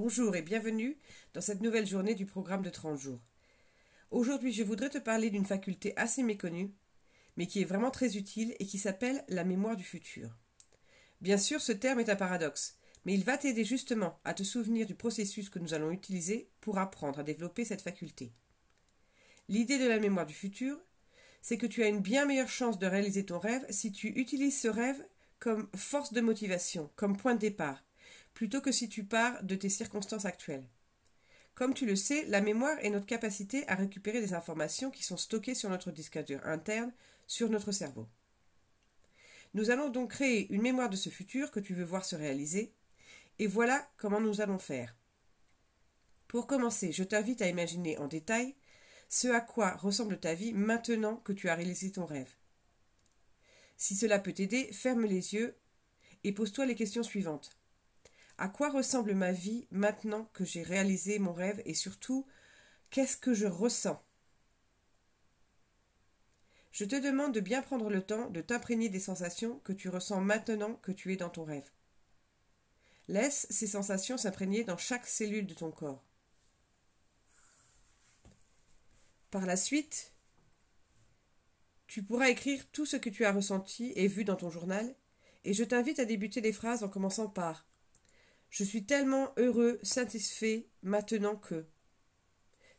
Bonjour et bienvenue dans cette nouvelle journée du programme de 30 jours. Aujourd'hui, je voudrais te parler d'une faculté assez méconnue, mais qui est vraiment très utile et qui s'appelle la mémoire du futur. Bien sûr, ce terme est un paradoxe, mais il va t'aider justement à te souvenir du processus que nous allons utiliser pour apprendre à développer cette faculté. L'idée de la mémoire du futur, c'est que tu as une bien meilleure chance de réaliser ton rêve si tu utilises ce rêve comme force de motivation, comme point de départ, plutôt que si tu pars de tes circonstances actuelles. Comme tu le sais, la mémoire est notre capacité à récupérer des informations qui sont stockées sur notre disque interne, sur notre cerveau. Nous allons donc créer une mémoire de ce futur que tu veux voir se réaliser, et voilà comment nous allons faire. Pour commencer, je t'invite à imaginer en détail ce à quoi ressemble ta vie maintenant que tu as réalisé ton rêve. Si cela peut t'aider, ferme les yeux et pose-toi les questions suivantes. À quoi ressemble ma vie maintenant que j'ai réalisé mon rêve et surtout, qu'est-ce que je ressens? Je te demande de bien prendre le temps de t'imprégner des sensations que tu ressens maintenant que tu es dans ton rêve. Laisse ces sensations s'imprégner dans chaque cellule de ton corps. Par la suite, tu pourras écrire tout ce que tu as ressenti et vu dans ton journal, et je t'invite à débuter les phrases en commençant par je suis tellement heureux, satisfait, maintenant que.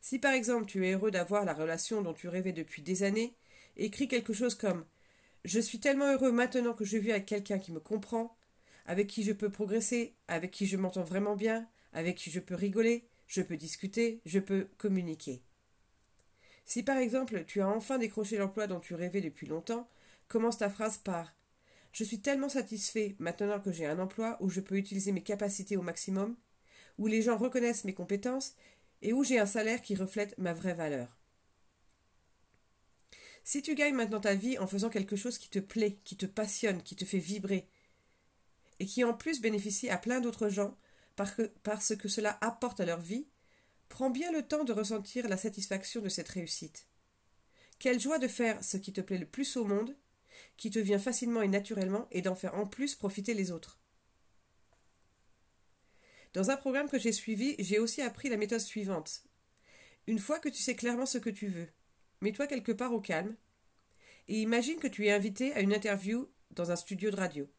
Si par exemple tu es heureux d'avoir la relation dont tu rêvais depuis des années, écris quelque chose comme Je suis tellement heureux maintenant que je vis avec quelqu'un qui me comprend, avec qui je peux progresser, avec qui je m'entends vraiment bien, avec qui je peux rigoler, je peux discuter, je peux communiquer. Si par exemple tu as enfin décroché l'emploi dont tu rêvais depuis longtemps, commence ta phrase par je suis tellement satisfait maintenant que j'ai un emploi où je peux utiliser mes capacités au maximum, où les gens reconnaissent mes compétences et où j'ai un salaire qui reflète ma vraie valeur. Si tu gagnes maintenant ta vie en faisant quelque chose qui te plaît, qui te passionne, qui te fait vibrer, et qui en plus bénéficie à plein d'autres gens parce que cela apporte à leur vie, prends bien le temps de ressentir la satisfaction de cette réussite. Quelle joie de faire ce qui te plaît le plus au monde qui te vient facilement et naturellement, et d'en faire en plus profiter les autres. Dans un programme que j'ai suivi, j'ai aussi appris la méthode suivante. Une fois que tu sais clairement ce que tu veux, mets-toi quelque part au calme, et imagine que tu es invité à une interview dans un studio de radio,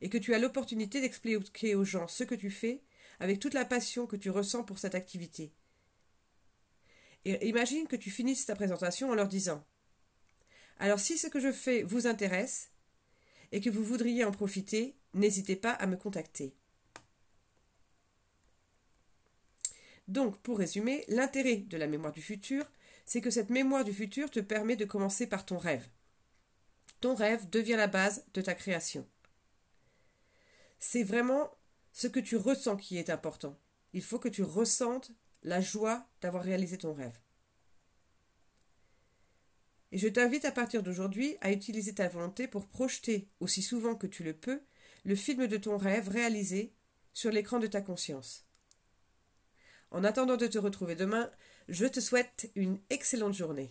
et que tu as l'opportunité d'expliquer aux gens ce que tu fais avec toute la passion que tu ressens pour cette activité. Et imagine que tu finisses ta présentation en leur disant alors si ce que je fais vous intéresse et que vous voudriez en profiter, n'hésitez pas à me contacter. Donc, pour résumer, l'intérêt de la mémoire du futur, c'est que cette mémoire du futur te permet de commencer par ton rêve. Ton rêve devient la base de ta création. C'est vraiment ce que tu ressens qui est important. Il faut que tu ressentes la joie d'avoir réalisé ton rêve. Et je t'invite à partir d'aujourd'hui à utiliser ta volonté pour projeter, aussi souvent que tu le peux, le film de ton rêve réalisé sur l'écran de ta conscience. En attendant de te retrouver demain, je te souhaite une excellente journée.